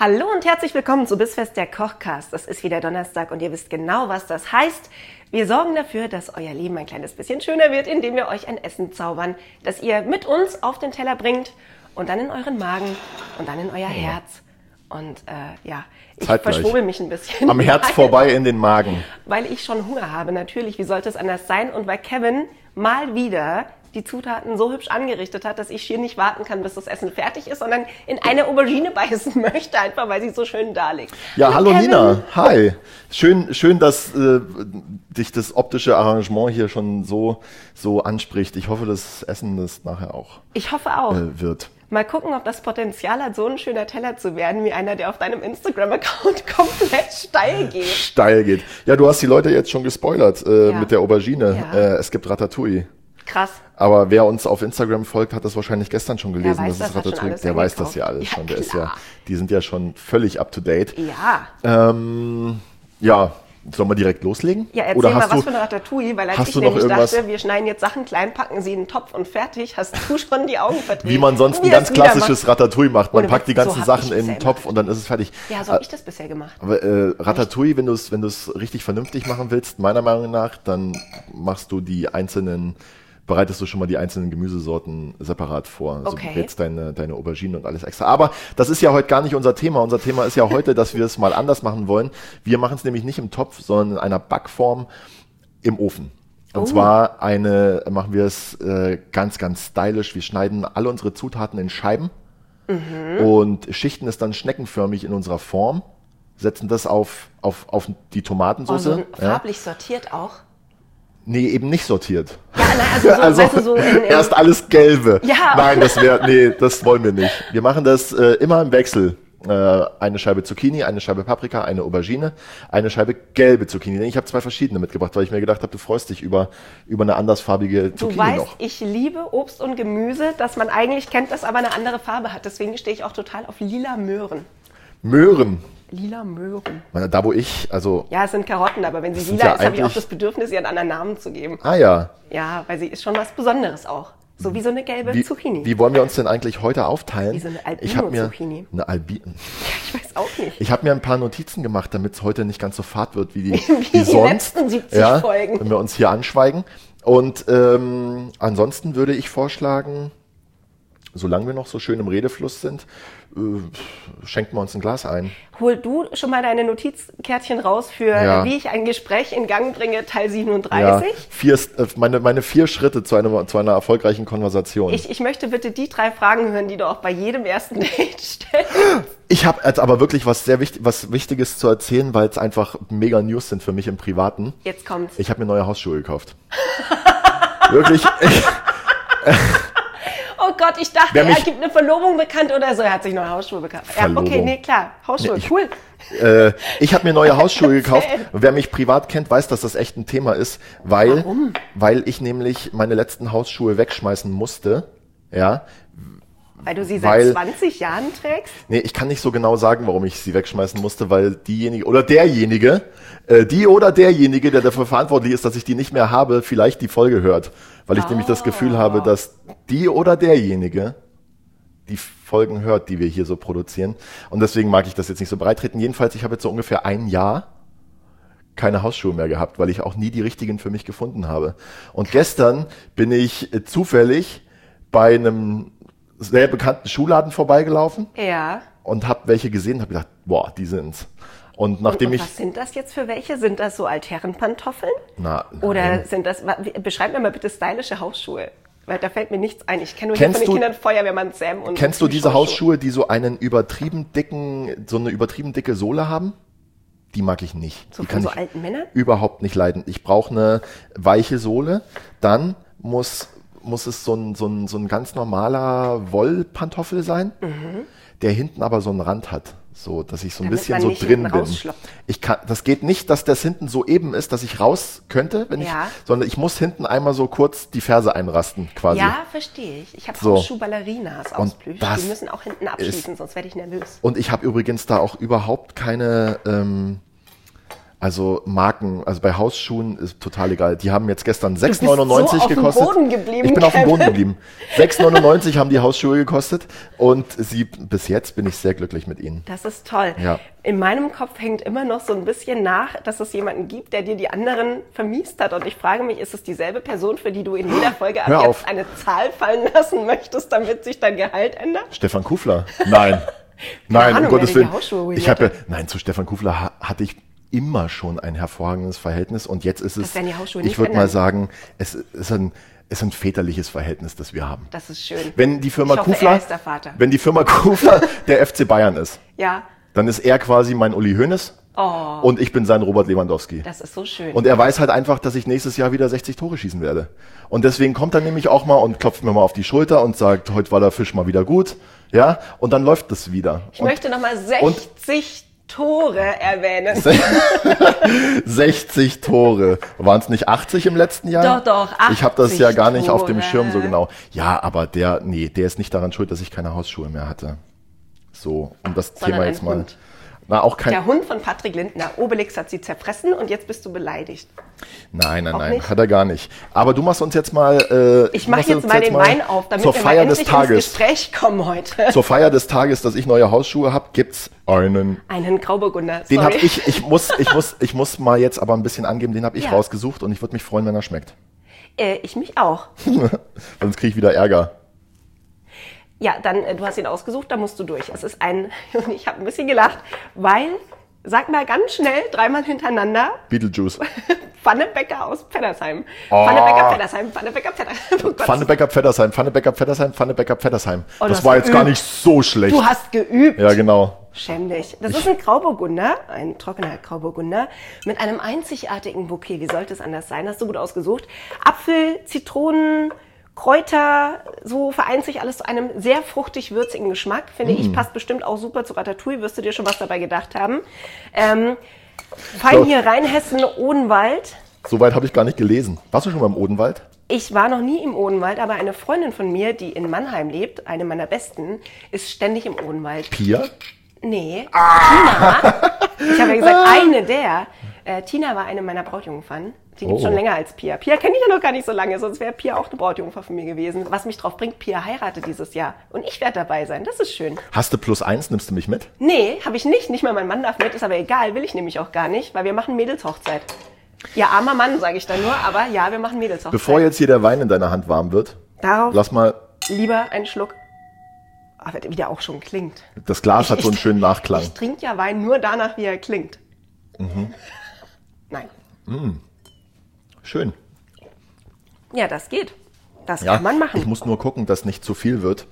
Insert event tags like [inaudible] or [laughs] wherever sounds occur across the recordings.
Hallo und herzlich willkommen zu Bissfest der Kochcast. Es ist wieder Donnerstag und ihr wisst genau, was das heißt. Wir sorgen dafür, dass euer Leben ein kleines bisschen schöner wird, indem wir euch ein Essen zaubern, das ihr mit uns auf den Teller bringt und dann in euren Magen und dann in euer Herz. Und äh, ja, ich Zeitgleich. verschwurbel mich ein bisschen. Am Herz vorbei in den Magen. Weil ich schon Hunger habe, natürlich. Wie sollte es anders sein? Und weil Kevin mal wieder die Zutaten so hübsch angerichtet hat, dass ich hier nicht warten kann, bis das Essen fertig ist, sondern in eine Aubergine [laughs] beißen möchte, einfach weil sie so schön da liegt. Ja, hallo Kevin. Nina. Hi. Schön, schön, dass äh, dich das optische Arrangement hier schon so, so anspricht. Ich hoffe, das Essen das nachher auch Ich hoffe auch. äh, wird. Mal gucken, ob das Potenzial hat, so ein schöner Teller zu werden, wie einer, der auf deinem Instagram-Account [laughs] komplett steil geht. Steil geht. Ja, du hast die Leute jetzt schon gespoilert äh, Ja. mit der Aubergine. Ja. Äh, es gibt Ratatouille. Krass. Aber wer uns auf Instagram folgt, hat das wahrscheinlich gestern schon gelesen. weiß das, schon Ratatouille. Der weiß das ja alles Ja, schon. Der ist klar. ja, die sind ja schon völlig up to date. Ja. Ähm, ja, sollen wir direkt loslegen? Ja, erzähl Oder mal was du, für eine Ratatouille, weil als ich nämlich irgendwas- dachte, wir schneiden jetzt Sachen klein, packen sie in den Topf und fertig, hast du [laughs] schon die Augen verdreht. Wie man sonst ein ganz klassisches Ratatouille macht. Man Ohne packt die so ganzen hab Sachen in den Topf immer. und dann ist es fertig. macht. Ja, so habe ich das bisher gemacht. Aber äh, Ratatouille, wenn du es wenn du's richtig vernünftig machen willst, meiner Meinung nach, dann machst du die einzelnen, bereitest du schon mal die einzelnen Gemüsesorten separat vor. Also Okay. du brätst deine, deine Aubergine und alles extra. Aber das ist ja heute gar nicht unser Thema. Unser Thema ist ja heute, dass wir es mal anders machen wollen. Wir machen es nämlich nicht im Topf, sondern in einer Backform im Ofen. Und Oh. zwar eine, machen wir es äh, ganz, ganz stylisch. Wir schneiden alle unsere Zutaten in Scheiben Mhm. und schichten es dann schneckenförmig in unserer Form, setzen das auf, auf, auf die Oh, Tomatensauce. so ja. farblich sortiert auch. Nee, eben nicht sortiert. Ja, nein, also so, [laughs] weißt du, so in, in, erst alles Gelbe. Ja. Nein, das wäre, nee, das wollen wir nicht. Wir machen das äh, immer im Wechsel. Äh, eine Scheibe Zucchini, eine Scheibe Paprika, eine Aubergine, eine Scheibe gelbe Zucchini. Ich habe zwei verschiedene mitgebracht, weil ich mir gedacht habe, du freust dich über, über eine andersfarbige Du Zucchini weißt, noch. ich liebe Obst und Gemüse, das man eigentlich kennt, das aber eine andere Farbe hat. Deswegen stehe ich auch total auf lila Möhren. Möhren. Lila Möhren. Da wo ich, also, Ja, es sind Karotten, aber wenn sie lila ja ist, habe ich auch das Bedürfnis, ihr einen anderen Namen zu geben. ah ja, Ja, weil sie ist schon was Besonderes auch. So wie so eine gelbe wie, Zucchini. wie wollen wir uns denn eigentlich heute aufteilen? Wie so eine Albino-Zucchini. eine Albi [laughs] ich weiß auch nicht. Ich habe mir ein paar Notizen gemacht, damit es heute nicht ganz so fad wird wie die, [laughs] wie die sonst. letzten 70 ja, Folgen. Wenn wir uns hier anschweigen. Und ähm, ansonsten würde ich vorschlagen, solange wir noch so schön im Redefluss sind, äh, schenken wir uns ein Glas ein. Hol du schon mal deine Notizkärtchen raus für Ja. wie ich ein Gespräch in Gang bringe, Teil Ja, 37. vier, äh, meine, meine vier Schritte zu einer, zu einer erfolgreichen Konversation. Ich, ich möchte bitte die drei Fragen hören, die du auch bei jedem ersten [laughs] Date stellst. Ich habe jetzt aber wirklich was sehr wichtig, was Wichtiges zu erzählen, weil es einfach mega News sind für mich im Privaten. Jetzt kommt's. Ich habe mir neue Hausschuhe gekauft. [laughs] wirklich? Ich, [laughs] Oh Gott, ich dachte, Wer er mich- gibt eine Verlobung bekannt oder so. Er hat sich neue Hausschuhe bekannt. Ja, okay, nee, klar. Hausschuhe, Nee, ich- cool. Äh, ich habe mir neue Hausschuhe [laughs] gekauft. Wer mich privat kennt, weiß, dass das echt ein Thema ist, weil, Warum? weil ich nämlich meine letzten Hausschuhe wegschmeißen musste. Ja, Weil du sie seit Weil- 20 Jahren trägst? nee, ich kann nicht so genau sagen, warum ich sie wegschmeißen musste, weil diejenige oder derjenige, äh, die oder derjenige, der dafür verantwortlich ist, dass ich die nicht mehr habe, vielleicht die Folge hört, weil ich nämlich das Gefühl habe, dass die oder derjenige die Folgen hört, die wir hier so produzieren. Und deswegen mag ich das jetzt nicht so breit treten. Jedenfalls, ich habe jetzt so ungefähr ein Jahr keine Hausschuhe mehr gehabt, weil ich auch nie die richtigen für mich gefunden habe. Und gestern bin ich äh, zufällig bei einem sehr bekannten Schuhladen vorbeigelaufen Ja. und habe welche gesehen, habe gedacht, boah, die sind's. Und nachdem und ich was sind das jetzt für welche? Sind das so Altherrenpantoffeln? Na, Oder nein. sind das, beschreib mir mal bitte stylische Hausschuhe. Weil da fällt mir nichts ein. Ich kenne nur Kennst hier von den du- Kindern Feuerwehrmann Sam und Kennst du die diese. Hausschuhe, die so einen übertrieben dicken, so eine übertrieben dicke Sohle haben? Die mag ich nicht. So die kann so ich alten Männern? überhaupt nicht leiden. Ich brauche eine weiche Sohle. Dann muss, muss es so ein, so ein, so ein ganz normaler Wollpantoffel sein. Mhm. der hinten aber so einen Rand hat. So, dass ich so ein Damit bisschen so drin bin. Ich kann, das geht nicht, dass das hinten so eben ist, dass ich raus könnte, wenn Ja. ich, sondern ich muss hinten einmal so kurz die Ferse einrasten, quasi. Ja, verstehe ich. Ich habe So. Hausschuh-Ballerinas aus Plüsch. Die müssen auch hinten abschließen, sonst werde ich nervös. Und ich habe übrigens da auch überhaupt keine, ähm, also Marken, also bei Hausschuhen ist total egal. Die haben jetzt gestern 6,99 so gekostet. Ich bin auf dem. Boden geblieben. 6,99 haben die Hausschuhe gekostet und sie, bis jetzt bin ich sehr glücklich mit ihnen. Das ist toll. Ja. In meinem Kopf hängt immer noch so ein bisschen nach, dass es jemanden gibt, der dir die anderen vermiest hat. Und ich frage mich, ist es dieselbe Person, für die du in jeder Folge ab jetzt eine Zahl fallen lassen möchtest, damit sich dein Gehalt ändert? Stefan Kufler? Nein. Nein, Ahnung, um Gottes Willen. Ich habe, nein, zu Stefan Kufler ha hatte ich immer schon ein hervorragendes Verhältnis und jetzt ist es, ich würde mal sagen, es ist ein, ist ein väterliches Verhältnis, das wir haben. Das ist schön. Wenn die Firma ich hoffe, Kufler, er wenn die Firma Kufler [laughs] der FC Bayern ist, Ja, dann ist er quasi mein Uli Hoeneß Oh. und ich bin sein Robert Lewandowski. das ist so schön. Und er weiß halt einfach, dass ich nächstes Jahr wieder 60 Tore schießen werde. Und deswegen kommt er nämlich auch mal und klopft mir mal auf die Schulter und sagt, heute war der Fisch mal wieder gut. Ja, und dann läuft das wieder. ich möchte nochmal 60 Tore erwähnen. 60 [laughs] Tore. Waren es nicht 80 im letzten Jahr? Doch, doch, Ich habe das 80 ja gar nicht auf dem Tore. Schirm so genau. Ja, aber der, nee, der ist nicht daran schuld, dass ich keine Hausschuhe mehr hatte. So, um das Sondern Thema jetzt mal. Hund. Na, auch kein. Der Hund von Patrick Lindner. Obelix hat sie zerfressen und jetzt bist du beleidigt. Nein, nein, Auch nein, nicht? hat er gar nicht. Aber du machst uns jetzt mal. Äh, Ich mache jetzt mal den Wein auf, damit zur wir Feier mal des endlich ins Tages. Gespräch kommen heute. Zur Feier des Tages, dass ich neue Hausschuhe habe, gibt's einen. Einen Grauburgunder. Den sorry. habe ich. Ich muss, ich muss, ich muss mal jetzt aber ein bisschen angeben. Den habe ich Ja. rausgesucht und ich würde mich freuen, wenn er schmeckt. Äh, ich mich auch. [laughs] Sonst kriege ich wieder Ärger. Ja, dann, äh, du hast ihn ausgesucht, da musst du durch. Es ist ein, [laughs] und ich habe ein bisschen gelacht, weil, sag mal ganz schnell, dreimal hintereinander, Beetlejuice. [laughs] Pfannebecker aus Pfeddersheim. Oh. Pfannebecker, Pfeddersheim, Pfannebecker, Pfeddersheim. [laughs] Oh. Pfannebecker Pfeddersheim, Pfannebecker Pfeddersheim, Pfannebecker Pfeddersheim. Oh, das war jetzt gar geübt. nicht so schlecht. Du hast geübt. ja, genau. Schäm dich. Das ist ein Grauburgunder, ein trockener Grauburgunder, mit einem einzigartigen Bouquet. Wie sollte es anders sein? Hast du gut ausgesucht. Apfel, Zitronen, Kräuter, so vereint sich alles zu einem sehr fruchtig würzigen Geschmack. Finde Mm. ich, passt bestimmt auch super zu Ratatouille. Wirst du dir schon was dabei gedacht haben. Ähm, fein So. hier Rheinhessen, Odenwald. Soweit habe ich gar nicht gelesen. Warst du schon mal im Odenwald? Ich war noch nie im Odenwald, aber eine Freundin von mir, die in Mannheim lebt, eine meiner besten, ist ständig im Odenwald. Pia? Nee, Tina. Ich habe ja gesagt, eine der. Äh, Tina war eine meiner Brautjungfern. Die gibt Oh. schon länger als Pia. Pia kenne ich ja noch gar nicht so lange, sonst wäre Pia auch eine Brautjungfer von mir gewesen. Was mich drauf bringt, Pia heiratet dieses Jahr. Und ich werde dabei sein. Das ist schön. Hast du plus eins? Nimmst du mich mit? Nee, habe ich nicht. Nicht mal mein Mann darf mit. Ist aber egal. Will ich nämlich auch gar nicht, weil wir machen Mädelshochzeit. Ja, armer Mann, sage ich dann nur. Aber ja, wir machen Mädelshochzeit. Bevor jetzt hier der Wein in deiner Hand warm wird, Darauf lass mal, lieber einen Schluck. Aber wie der auch schon klingt. das Glas hat so einen schönen Nachklang. Ich trinke ja Wein nur danach, wie er klingt. Mhm. Nein. Schön. Ja, das geht. Das Ja, kann man machen. ich muss nur gucken, dass nicht zu viel wird,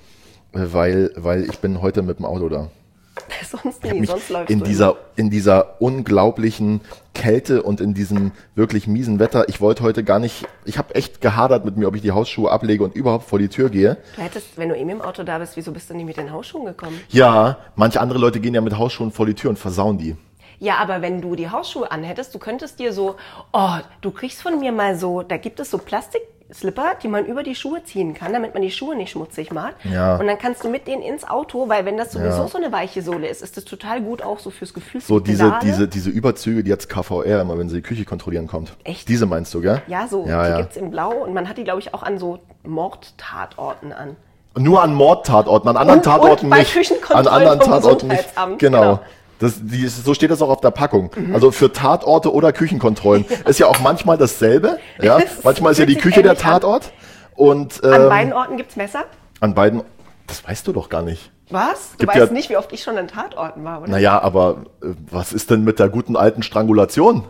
weil, weil ich bin heute mit dem Auto da. [laughs] sonst nie, sonst läufst in du dieser, in dieser unglaublichen Kälte und in diesem wirklich miesen Wetter. Ich wollte heute gar nicht, ich habe echt gehadert mit mir, ob ich die Hausschuhe ablege und überhaupt vor die Tür gehe. Du hättest, wenn du eben im Auto da bist, wieso bist du nicht mit den Hausschuhen gekommen? Ja, manche andere Leute gehen ja mit Hausschuhen vor die Tür und versauen die. Ja, aber wenn du die Hausschuhe anhättest, du könntest dir so, oh, du kriegst von mir mal so, da gibt es so Plastikslipper, die man über die Schuhe ziehen kann, damit man die Schuhe nicht schmutzig macht. Ja. Und dann kannst du mit denen ins Auto, weil wenn das sowieso Ja. so eine weiche Sohle ist, ist das total gut auch so fürs Gefühl. So diese, Pedale. diese, diese Überzüge, die jetzt KVR immer, wenn sie die Küche kontrollieren kommt. Echt? Diese meinst du, gell? Ja, so, Ja, die ja. gibt's in Blau und man hat die, glaube ich, auch an so Mordtatorten an. Nur an Mordtatorten, an anderen Und- Tatorten und bei nicht. An anderen Tatorten nicht. Genau. genau. Das, die, so steht das auch auf der Packung. Mhm. Also für Tatorte oder Küchenkontrollen. Ist ja auch manchmal dasselbe. Ja? [laughs] Es Manchmal ist ja die Küche der ähnlich an. Tatort. Und ähm, An beiden Orten gibt's Messer. an beiden. Das weißt du doch gar nicht. Was? Du Gibt weißt ja- nicht, wie oft ich schon an Tatorten war, oder? Naja, aber äh, was ist denn mit der guten alten Strangulation?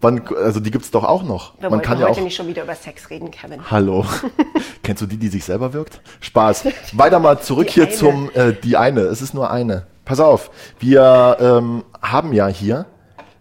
Wann, also die gibt's doch auch noch. Wir Man kann ja heute auch. nicht schon wieder über Sex reden, Kevin. Hallo. [laughs] Kennst du die, die sich selber wirkt? Spaß. Weiter mal zurück Die hier eine. zum, äh, die eine. Es ist nur eine. Pass auf. Wir ähm, haben ja hier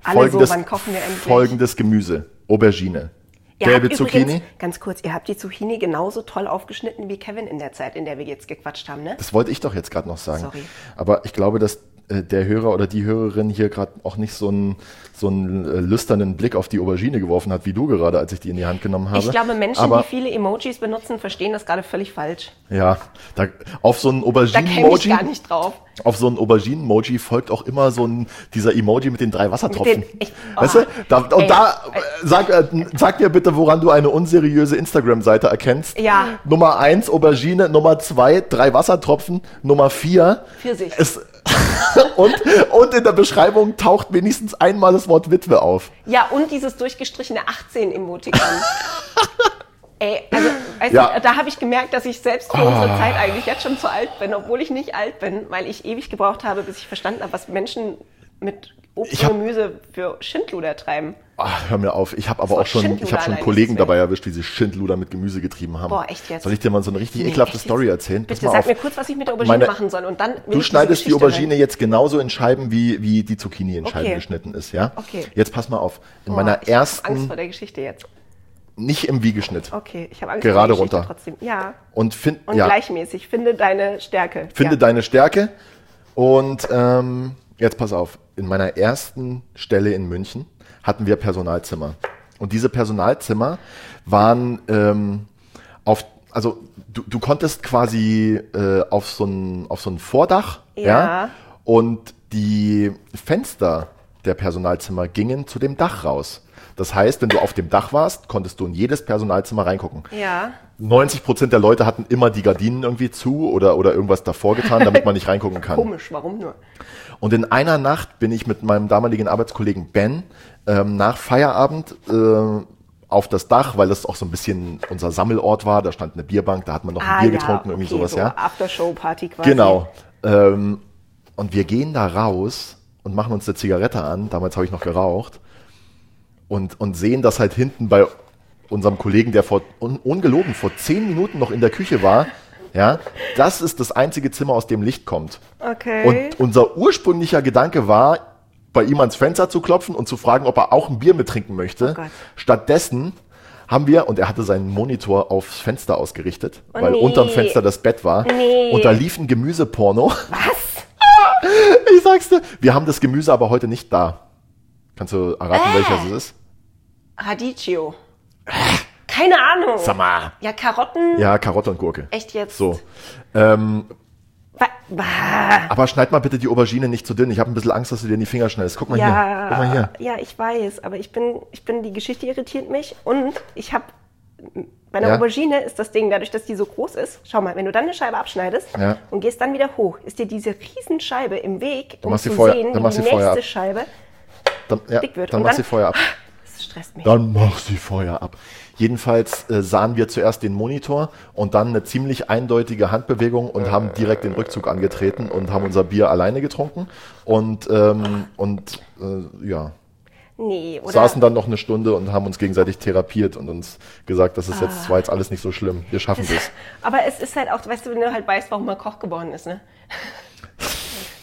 Alle so, wir endlich? folgendes Gemüse. Aubergine. Ihr Gelbe Zucchini. Übrigens, ganz kurz, ihr habt die Zucchini genauso toll aufgeschnitten wie Kevin in der Zeit, in der wir jetzt gequatscht haben, ne? Das wollte ich doch jetzt gerade noch sagen. Sorry. Aber ich glaube, dass der Hörer oder die Hörerin hier gerade auch nicht so einen, so einen äh, lüsternen Blick auf die Aubergine geworfen hat, wie du gerade, als ich die in die Hand genommen habe. Ich glaube, Menschen, Aber, die viele Emojis benutzen, verstehen das gerade völlig falsch. Ja, da, auf so einen Auberginen-Emoji, gar nicht drauf. auf so einen Auberginen-Emoji folgt auch immer so ein, dieser Emoji mit den drei Wassertropfen. Den- ich- weißt oh. du? Da, und Ey, da, äh, sag, äh, sag mir bitte, woran du eine unseriöse Instagram-Seite erkennst. Ja. Nummer eins Aubergine, Nummer zwei drei Wassertropfen, Nummer vier Pfirsich. Es, [laughs] und, und in der Beschreibung taucht wenigstens einmal das Wort Witwe auf. Ja, und dieses durchgestrichene 18-Emotikon. [laughs] Ey, also, weißt Ja. Da habe ich gemerkt, dass ich selbst für unsere Zeit eigentlich jetzt schon zu alt bin, obwohl ich nicht alt bin, weil ich ewig gebraucht habe, bis ich verstanden habe, was Menschen mit Obst hab- und Gemüse für Schindluder treiben. Ach, hör mir auf. Ich habe aber auch schon, ich habe schon Kollegen dabei erwischt, wie sie Schindluder mit Gemüse getrieben haben. Boah, echt jetzt? Soll ich dir mal so eine richtig Nee, ekelhafte Story erzählen? Bitte mal sag auf. mir kurz, was ich mit der Aubergine Meine- machen soll und dann Du schneidest die Aubergine hören. jetzt genauso in Scheiben, wie, wie die Zucchini in Scheiben Okay. geschnitten ist, ja? Okay. Jetzt pass mal auf. In Boah, meiner ich hab Angst ersten, vor der Geschichte jetzt. nicht im Wiegeschnitt. Okay, ich habe Angst Gerade vor der Geschichte runter. trotzdem. Ja. Und, find, Und ja, gleichmäßig. Finde deine Stärke. finde ja. deine Stärke. Und ähm, jetzt pass auf. In meiner ersten Stelle in München hatten wir Personalzimmer. Und diese Personalzimmer waren ähm, auf, also du, du konntest quasi äh, auf so ein, auf so ein Vordach, ja. Ja. und die Fenster der Personalzimmer gingen zu dem Dach raus. Das heißt, wenn du auf dem Dach warst, konntest du in jedes Personalzimmer reingucken. Ja. 90 Prozent der Leute hatten immer die Gardinen irgendwie zu oder, oder irgendwas davor getan, damit man nicht reingucken kann. [laughs] Komisch, warum nur? Und in einer Nacht bin ich mit meinem damaligen Arbeitskollegen Ben ähm, nach Feierabend äh, auf das Dach, weil das auch so ein bisschen unser Sammelort war. Da stand eine Bierbank, da hat man noch ein Bier getrunken, irgendwie Ah, okay, sowas, so ja. Aftershow-Party quasi. Genau. Ähm, und wir gehen da raus und machen uns eine Zigarette an. Damals habe ich noch geraucht. Und, und sehen, dass halt hinten bei unserem Kollegen, der vor, un, ungelogen vor zehn Minuten noch in der Küche war, ja, das ist das einzige Zimmer, aus dem Licht kommt. Okay. Und unser ursprünglicher Gedanke war, bei ihm ans Fenster zu klopfen und zu fragen, ob er auch ein Bier mittrinken möchte. Oh. Stattdessen haben wir, und er hatte seinen Monitor aufs Fenster ausgerichtet, Oh weil nee. unterm Fenster das Bett war. Nee. Und da lief ein Gemüseporno. Was? [laughs] Ich sag's dir. Wir haben das Gemüse aber heute nicht da. Kannst du erraten, Äh. welches es ist? Radicchio. Keine Ahnung. Sag mal. Ja, Karotten. Ja, Karotte und Gurke. Echt jetzt? So. Ähm, aber schneid mal bitte die Aubergine nicht zu dünn. Ich habe ein bisschen Angst, dass du dir in die Finger schneidest. Guck mal hier. Guck mal Ja, hier. ja, ich weiß, aber ich bin, ich bin, die Geschichte irritiert mich und ich habe, bei einer Ja. Aubergine ist das Ding, dadurch, dass die so groß ist, schau mal, wenn du dann eine Scheibe abschneidest Ja. und gehst dann wieder hoch, ist dir diese Riesenscheibe im Weg, um zu vorher- sehen, die nächste Scheibe Dann, ja, dick wird. dann mach sie Feuer ab. Das stresst mich. Dann mach sie Feuer ab. Jedenfalls äh, sahen wir zuerst den Monitor und dann eine ziemlich eindeutige Handbewegung und haben direkt den Rückzug angetreten und haben unser Bier alleine getrunken und, ähm, und äh, ja, nee, oder? saßen dann noch eine Stunde und haben uns gegenseitig therapiert und uns gesagt, das ist jetzt, das war jetzt alles nicht so schlimm, wir schaffen das. [laughs] Aber es ist halt auch, weißt du, wenn du halt weißt, warum man Koch geworden ist, ne?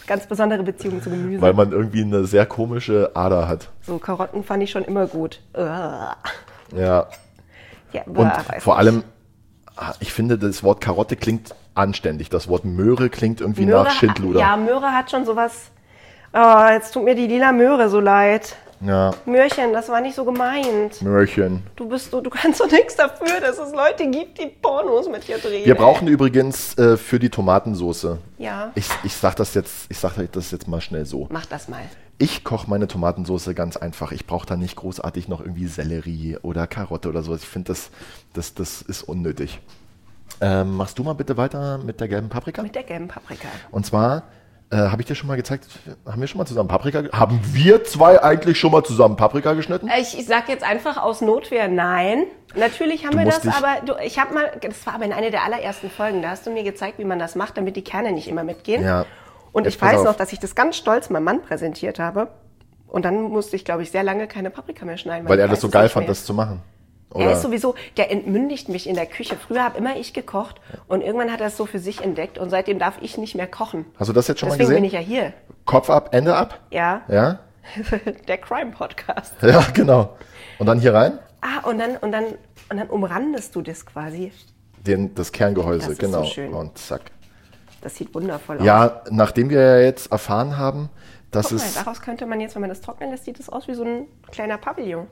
Ganz besondere Beziehung zu Gemüse. Weil man irgendwie eine sehr komische Ader hat. so, Karotten fand ich schon immer gut. Ja. Ja, Und vor allem, ah, ich finde, das Wort Karotte klingt anständig. Das Wort Möhre klingt irgendwie Möhre, nach Schindluder. Ja, Möhre hat schon sowas. Oh, jetzt tut mir die lila Möhre so leid. Ja. Möhrchen, das war nicht so gemeint. Möhrchen. Du bist so, du kannst doch nichts dafür, dass es Leute gibt, die Pornos mit dir drehen. Wir brauchen übrigens äh, für die Tomatensoße. Ja. Ich, ich sag das jetzt, ich sag das jetzt mal schnell so. Mach das mal. Ich koche meine Tomatensoße ganz einfach. Ich brauche da nicht großartig noch irgendwie Sellerie oder Karotte oder sowas. Ich finde, das, das, das ist unnötig. Ähm, machst du mal bitte weiter mit der gelben Paprika? Mit der gelben Paprika. Und zwar äh, habe ich dir schon mal gezeigt, haben wir schon mal zusammen Paprika? Haben wir zwei eigentlich schon mal zusammen Paprika geschnitten? Ich, ich sag jetzt einfach aus Notwehr nein. Natürlich haben Du wir das, aber du, ich habe mal, das war aber in einer der allerersten Folgen, da hast du mir gezeigt, wie man das macht, damit die Kerne nicht immer mitgehen. Ja. Und Jetzt ich weiß noch, dass ich das ganz stolz meinem Mann präsentiert habe. Und dann musste ich, glaube ich, sehr lange keine Paprika mehr schneiden. Weil ich er das so geil fand, das zu machen. Er ist sowieso, der entmündigt mich in der Küche. Früher habe immer ich gekocht und irgendwann hat er es so für sich entdeckt und seitdem darf ich nicht mehr kochen. Hast du das jetzt schon Deswegen mal bin gesehen? ich ja hier. Kopf ab, Ende ab? Ja, Ja? [laughs] der Crime Podcast. [laughs] Ja, genau. Und dann hier rein? Ah, und dann, und dann, und dann umrandest du das quasi. Den, das Kerngehäuse, Das genau. so schön. Und zack. Das sieht wundervoll aus. Ja, nachdem wir ja jetzt erfahren haben, dass Guck mal, es. daraus könnte man jetzt, wenn man das trocknen lässt, sieht das aus wie so ein kleiner Pavillon.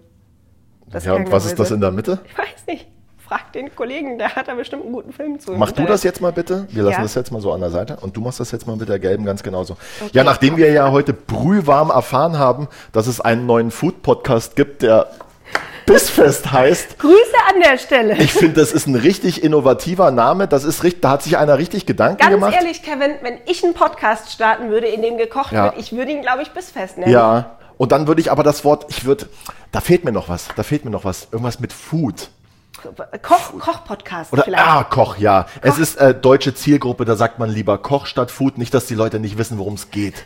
Das Ja, und was ist das in der Mitte? Ich weiß nicht. Frag den Kollegen, der hat da bestimmt einen guten Film zu. Mach du das jetzt mal bitte. Wir lassen Ja. das jetzt mal so an der Seite. Und du machst das jetzt mal mit der gelben ganz genauso. Ja, nachdem wir ja heute brühwarm erfahren haben, dass es einen neuen Food-Podcast gibt, der Bissfest heißt. [laughs] Grüße an der Stelle. Ich finde, das ist ein richtig innovativer Name. Das ist richtig, da hat sich einer richtig Gedanken Ganz gemacht. ehrlich, Kevin, wenn ich einen Podcast starten würde, in dem gekocht Ja. wird, ich würde ihn, glaube ich, bissfest nennen. Ja. Und dann würde ich aber das Wort, ich würde, da fehlt mir noch was, da fehlt mir noch was. Irgendwas mit Food. Koch, Koch-Podcast Oder, vielleicht. ah, Koch, ja. Es ist äh, deutsche Zielgruppe, da sagt man lieber Koch statt Food. Nicht, dass die Leute nicht wissen, worum es geht.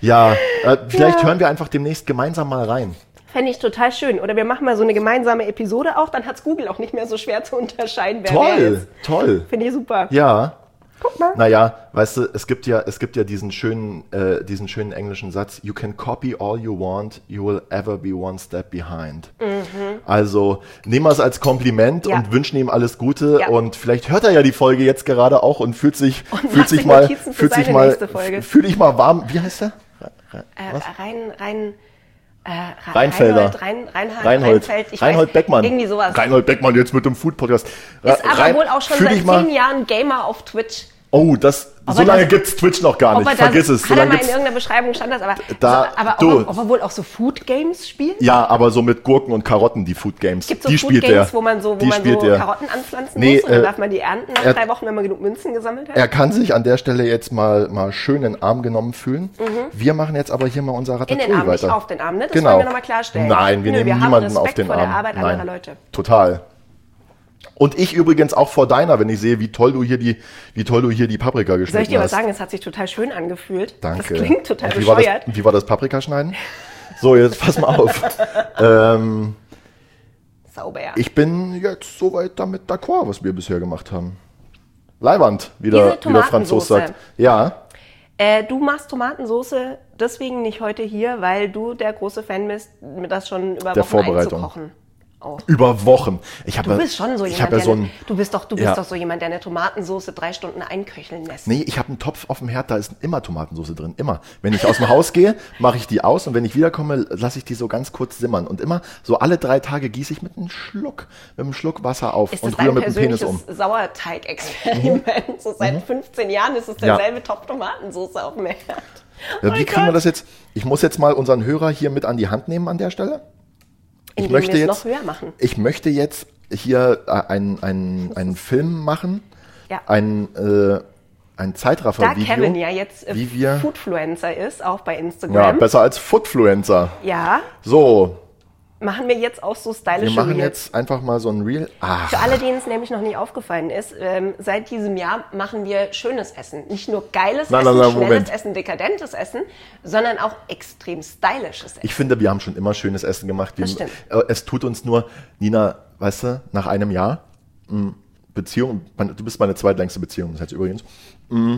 Ja, äh, vielleicht Ja. hören wir einfach demnächst gemeinsam mal rein. Fände ich total schön. Oder wir machen mal so eine gemeinsame Episode auch, dann hat's Google auch nicht mehr so schwer zu unterscheiden, wer wer Toll, ist. toll. Finde ich super. Ja. Guck mal. Naja, weißt du, es gibt ja, es gibt ja diesen schönen, äh, diesen schönen englischen Satz, you can copy all you want, you will ever be one step behind. Also nehmen wir es als Kompliment Mhm. Ja. und wünschen ihm alles Gute Ja. und vielleicht hört er ja die Folge jetzt gerade auch und fühlt sich, [laughs] fühlt macht sich sich mal, fühlt sich mal, nächste Folge. fühl dich mal warm. Wie heißt er? Äh, rein, rein, äh, Ra- Reinfelder. Reinhold, Rein, Reinhard, Reinhold, Reinfeld, Reinhold weiß, Beckmann. Irgendwie sowas. Reinhold Beckmann jetzt mit dem Food Podcast. ist aber wohl auch schon seit zehn Jahren Gamer auf Twitch. Oh, das, Ob so lange das- gibt's Twitch noch gar nicht. er Vergiss das, es. So hat er mal in irgendeiner Beschreibung stand das, aber, Da- so, aber du. ob, er, ob er wohl auch so Food Games spielt? ja, aber so mit Gurken und Karotten, die Food Games. Gibt so die Food spielt Games, der. wo man so, wo die man so der. Karotten anpflanzen Nee, muss und dann äh, darf man die ernten nach er- drei Wochen, wenn man genug Münzen gesammelt hat? Er kann sich an der Stelle jetzt mal, mal schön in den Arm genommen fühlen. Wir machen jetzt aber hier mal unser Mhm. in Ratatouille den Arm, nicht weiter. auf den Arm, ne? Das genau. wollen wir nochmal klarstellen. Nein, wir Nö, nehmen wir niemanden auf den Arm. der Arbeit Nein, anderer Leute. Total. Und ich übrigens auch vor deiner, wenn ich sehe, wie toll du hier die, wie toll du hier die Paprika geschnitten Soll ich dir was hast. sagen? Es hat sich total schön angefühlt. Danke. Das klingt total Und wie war, bescheuert. das, wie war das Paprikaschneiden? So, jetzt pass mal auf. [laughs] ähm, Sauber. ich bin jetzt soweit damit d'accord, was wir bisher gemacht haben. Leiwand, wie der, wie der Franzos sagt. Ja, Äh, du machst Tomatensoße deswegen nicht heute hier, weil du der große Fan bist, das schon über Der Wochen Vorbereitung. einzukochen. Oh. über Wochen. Ich Du ja- bist schon so jemand, hab ja der so eine, ein, du bist doch, du bist Ja. doch so jemand, der eine Tomatensoße drei Stunden einköcheln lässt. Nee, ich habe einen Topf auf dem Herd, da ist immer Tomatensauce drin, immer. Wenn ich aus dem Haus gehe, mache ich die aus und wenn ich wiederkomme, lasse ich die so ganz kurz simmern und immer so alle drei Tage gieße ich mit einem Schluck, mit einem Schluck Wasser auf Ist und das rühre mit dem Penis um. Sauerteig-Experiment? So seit 15 Jahren ist es Ja. derselbe Topf Tomatensoße auf dem Herd. Ja, Oh wie kriegen wir das jetzt? Ich muss jetzt mal unseren Hörer hier mit an die Hand nehmen an der Stelle. Ich möchte jetzt, ich möchte jetzt hier äh, einen, einen, einen Film machen, Ja. ein, äh, ein Da Zeitraffer-Video. Kevin ja jetzt äh, wie wir- Foodfluencer ist, auch bei ja, Instagram. besser als Footfluencer. Ja, So, machen wir jetzt auch so wir stylische machen Reels. jetzt einfach mal so ein Reel. Ach, Für alle, denen es nämlich noch nicht aufgefallen ist, ähm, seit diesem Jahr machen wir schönes Essen. Nicht nur geiles Nein, Essen, nein, nein, schnelles Moment. Essen, dekadentes Essen, sondern auch extrem stylisches Essen. Ich finde, wir haben schon immer schönes Essen gemacht. Wir, Das stimmt. äh, es tut uns nur, Nina, weißt du, nach einem Jahr mh, Beziehung, meine- du bist meine zweitlängste Beziehung, das heißt übrigens,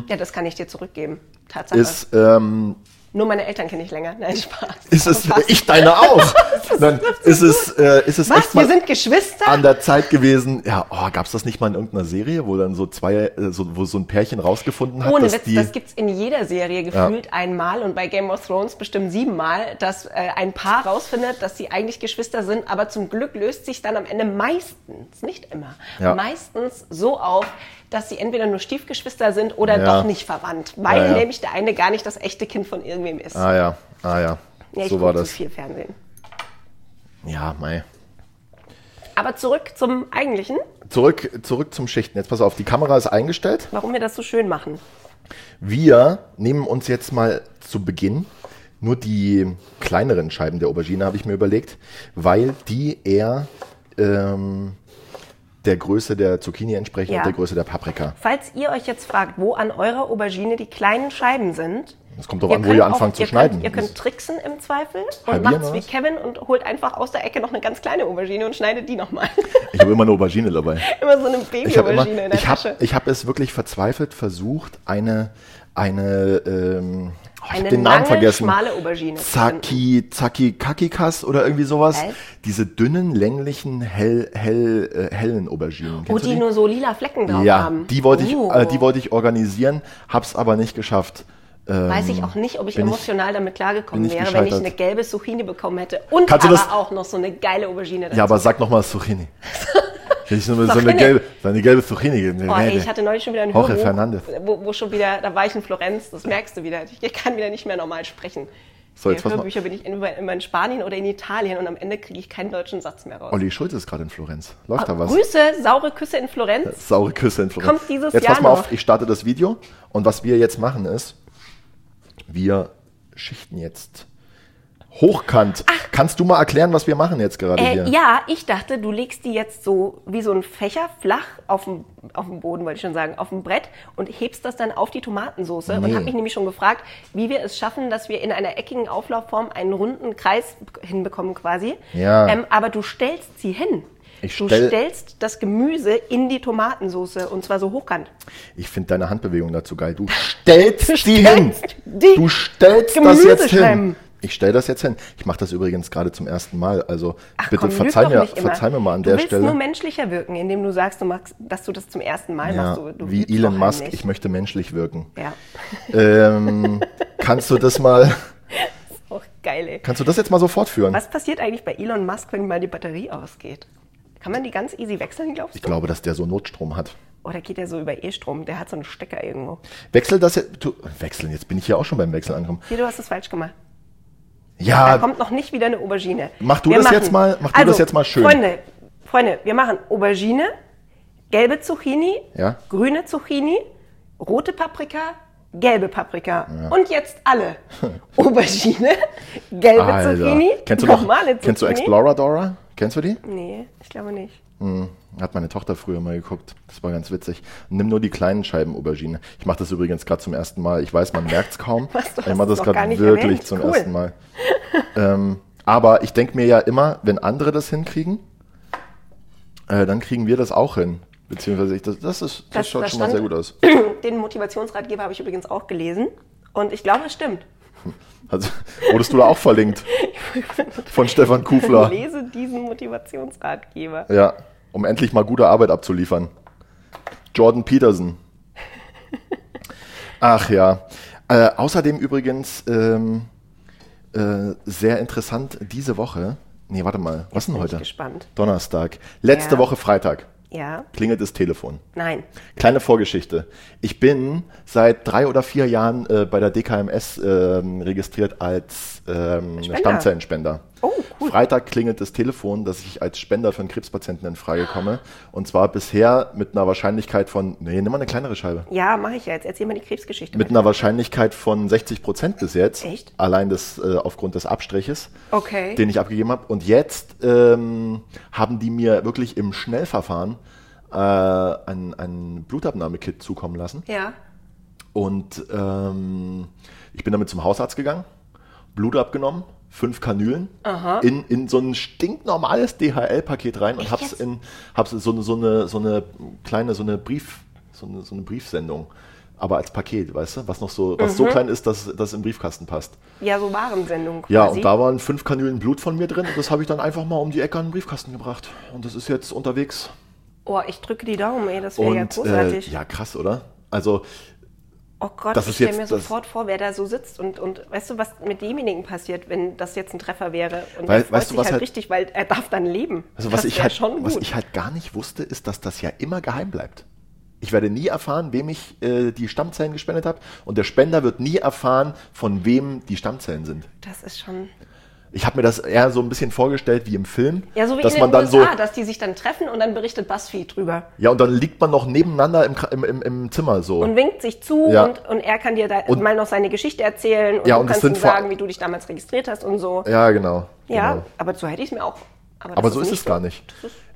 ja, das kann ich dir zurückgeben. Tatsache. ist, ähm, nur meine Eltern kenne ich länger. [laughs] Nein, Spaß. ist es, Fast. ich deine auch. [laughs] Dann ist es, äh, ist es echt Was? mal Wir sind Geschwister? an der Zeit gewesen, ja, oh, gab es das nicht mal in irgendeiner Serie, wo dann so zwei, äh, so, wo so ein Pärchen rausgefunden hat, Ohne dass Witz, die, das gibt's in jeder Serie gefühlt einmal und bei Game of Thrones bestimmt siebenmal, dass äh, ein Paar rausfindet, dass sie eigentlich Geschwister sind, aber zum Glück löst sich dann am Ende meistens, nicht immer, Ja. meistens so auf, dass sie entweder nur Stiefgeschwister sind oder Ja. doch nicht verwandt, weil Ja, nämlich der eine gar nicht das echte Kind von irgendwem ist. ah ja, ah ja, ja, ich so war das. viel Fernsehen. Ja, mei. Aber zurück zum Eigentlichen, Zurück, zurück zum Schichten. Jetzt pass auf, die Kamera ist eingestellt. warum wir das so schön machen. Wir nehmen uns jetzt mal zu Beginn nur die kleineren Scheiben der Aubergine, habe ich mir überlegt, weil die eher ähm, der Größe der Zucchini entsprechen Ja. und der Größe der Paprika. Falls ihr euch jetzt fragt, wo an eurer Aubergine die kleinen Scheiben sind, Das kommt doch an, wo ihr auch- anfangt zu ihr schneiden. Könnt, ihr könnt tricksen im Zweifel und macht's oder wie? Kevin und holt einfach aus der Ecke noch eine ganz kleine Aubergine und schneidet die nochmal. ich habe immer eine Aubergine dabei. [laughs] immer so eine Baby-Aubergine in der ich habe, Tasche. ich habe es wirklich verzweifelt versucht, eine, eine, ähm, hab Eine den Namen lange, vergessen. schmale Aubergine. Zaki, Zaki Kakikas oder irgendwie sowas. Was? Diese dünnen, länglichen, hell, hell, äh, hellen Auberginen. Wo Kennst du die nur so lila Flecken drauf ja, haben. die wollte ich, Oh. äh, die wollte ich organisieren, hab's aber nicht geschafft. Ähm, Weiß ich auch nicht, ob ich bin ich- emotional damit klargekommen wäre, wenn ich eine gelbe Zucchini bekommen hätte und Kannst aber auch noch so eine geile Aubergine dazu. Ja, aber sag nochmal Zucchini. [laughs] [laughs] Wenn ich so eine, so eine Zucchini. gelbe, so eine gelbe Zucchini gebe. Oh, ey, ich hatte neulich schon wieder einen Jorge Hörbuch, wo, wo schon wieder, da war ich in Florenz, das merkst du wieder. Ich kann wieder nicht mehr normal sprechen. So, jetzt Hörbücher bin ich immer, immer in Spanien oder in Italien und am Ende kriege ich keinen deutschen Satz mehr raus. Olli Schulz ist gerade in Florenz. Läuft da was? Grüße, saure Küsse in Florenz. Saure Küsse in Florenz. Kommt dieses jetzt Jahr pass mal noch. auf, ich starte das Video und was wir jetzt machen ist, wir schichten jetzt hochkant. Kannst du mal erklären, was wir machen jetzt gerade Äh, hier? ja, ich dachte, du legst die jetzt so wie so ein Fächer flach auf dem, auf dem Boden, wollte ich schon sagen, auf dem Brett und hebst das dann auf die Tomatensauce. Und Nee. habe mich nämlich schon gefragt, wie wir es schaffen, dass wir in einer eckigen Auflaufform einen runden Kreis hinbekommen quasi. Ja. Ähm, aber du stellst sie hin. Ich du stell- stellst das Gemüse in die Tomatensauce und zwar so hochkant. Ich finde deine Handbewegung dazu geil. Du stellst die hin. die Du stellst das Gemüse jetzt hin. Ich stelle das jetzt hin. Ich mache das übrigens gerade zum ersten Mal. Also Ach, bitte komm, verzeih, mir, verzeih mir mal an du der willst Stelle. nur menschlicher wirken, indem du sagst, du magst, dass du das zum ersten Mal ja, machst. Du, du wie Elon Musk, ich möchte menschlich wirken. Ja, Ähm, kannst du das mal, [laughs] auch geil, ey. kannst du das jetzt mal so fortführen? Was passiert eigentlich bei Elon Musk, wenn mal die Batterie ausgeht? Kann man die ganz easy wechseln, glaubst Ich du? glaube, dass der so Notstrom hat. Oder geht der so über E-Strom? Der hat so einen Stecker irgendwo. Wechsel das jetzt. Du, wechseln, jetzt bin ich hier auch schon beim Wechsel angekommen. Hier, du hast es falsch gemacht. Da Ja, kommt noch nicht wieder eine Aubergine. Mach du das jetzt mal- mach du also, das jetzt mal schön. Freunde, Freunde, wir machen Aubergine, gelbe Zucchini, Ja. grüne Zucchini, rote Paprika, gelbe Paprika. Und jetzt alle. [laughs] Aubergine, gelbe Alter. Zucchini, Kennst du noch, normale Zucchini. kennst du Explorer Dora? Kennst du die? Nee, ich glaube nicht. Hat meine Tochter früher mal geguckt. Das war ganz witzig. Nimm nur die kleinen Scheiben Aubergine. Ich mache das übrigens gerade zum ersten Mal. Ich weiß, man merkt es kaum. [laughs] Was, du ich mache das gerade wirklich erwähnt. zum Cool. ersten Mal. Ähm, aber ich denke mir ja immer, wenn andere das hinkriegen, äh, dann kriegen wir das auch hin. Beziehungsweise ich, das, das, ist, das, Das- schaut schon mal sehr gut aus. [clears throat] Den Motivationsratgeber habe ich übrigens auch gelesen. Und ich glaube, es stimmt. [laughs] Also, wurdest du da auch verlinkt? [laughs] Von Stefan Kufler. [laughs] Lese diesen Motivationsratgeber. Ja, um endlich mal gute Arbeit abzuliefern. Jordan Peterson. Ach ja. Äh, außerdem übrigens ähm, äh, sehr interessant diese Woche. Nee, warte mal. Was denn bin ich heute? gespannt. Donnerstag. Letzte Ja. Woche Freitag. Ja, Klingelt das Telefon. nein. Kleine Vorgeschichte. Ich bin seit drei oder vier Jahren äh, bei der DKMS ähm, registriert als ähm, Spender. Stammzellenspender. Oh, cool. Freitag klingelt das Telefon, dass ich als Spender für einen Krebspatienten in Frage komme. Und zwar bisher mit einer Wahrscheinlichkeit von, nee, nimm mal eine kleinere Scheibe. Ja, mache ich ja jetzt. Erzähl mal die Krebsgeschichte. Mit einer Wahrscheinlichkeit von 60 Prozent bis jetzt. Echt? Allein das äh, aufgrund des Abstriches, Okay. den ich abgegeben habe. Und jetzt ähm, haben die mir wirklich im Schnellverfahren äh, ein, ein Blutabnahmekit zukommen lassen. ja. Und ähm, ich bin damit zum Hausarzt gegangen, Blut abgenommen, fünf Kanülen, in, in so ein stinknormales DHL-Paket rein und hab's in hab's so, eine- so, eine, so eine kleine, so eine Brief, so eine, so eine Briefsendung. Aber als Paket, weißt du, was noch so, was Mhm. so klein ist, dass das im Briefkasten passt. Ja, so Warensendung quasi. Ja, und da waren fünf Kanülen Blut von mir drin und das habe ich dann einfach mal um die Ecke an den Briefkasten gebracht. Und das ist jetzt unterwegs. Oh, ich drücke die Daumen, ey. Das wäre ja äh, großartig. ja, krass, oder? Also oh Gott, das ich stelle mir sofort vor, wer da so sitzt. Und, und weißt du, was mit demjenigen passiert, wenn das jetzt ein Treffer wäre? Und Weil- er freut weißt du, sich was halt, halt- richtig, weil er darf dann leben. Also was das ich, halt, schon gut. was ich halt gar nicht wusste, ist, dass das ja immer geheim bleibt. Ich werde nie erfahren, wem ich äh, die Stammzellen gespendet habe. Und der Spender wird nie erfahren, von wem die Stammzellen sind. das ist schon... Ich habe mir das eher so ein bisschen vorgestellt wie im Film. Ja, so wie dass in man den dann USA, so. dass die sich dann treffen und dann berichtet BuzzFeed drüber. Ja, und dann liegt man noch nebeneinander im, im, im, im Zimmer so. Und winkt sich zu Ja. und, und er kann dir da Und- mal noch seine Geschichte erzählen und Ja, du und kannst ihm sagen, wie du dich damals registriert hast und so. ja, genau. Ja, genau. aber so hätte ich es mir auch. Das Aber so ist nicht es gar nicht.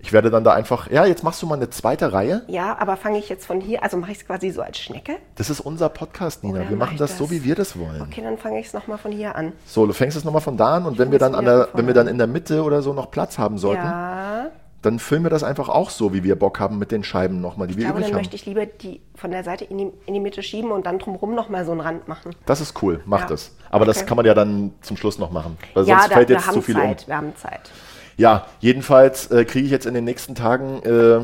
Ich werde dann da einfach, ja, jetzt machst du mal eine zweite Reihe. Ja, aber fange ich jetzt von hier, also mache ich es quasi so als Schnecke? Das ist unser Podcast, Nina. Oder wir mach machen das, das? so, wie wir das wollen. Okay, dann fange ich es nochmal von hier an. So, du fängst es nochmal von da an und wenn wir dann an der, wenn wir dann in der Mitte oder so noch Platz haben sollten, Ja. dann filmen wir das einfach auch so, wie wir Bock haben mit den Scheiben nochmal, die wir Ich glaube, übrig dann haben. möchte ich lieber die von der Seite in die, in die Mitte schieben und dann drumherum nochmal so einen Rand machen. Das ist cool, mach Ja. das. Aber das Okay. kann man ja dann zum Schluss noch machen, weil ja, sonst da, fällt wir jetzt haben zu viel Zeit, um. wir haben Zeit. Ja, jedenfalls äh, kriege ich jetzt in den nächsten Tagen äh,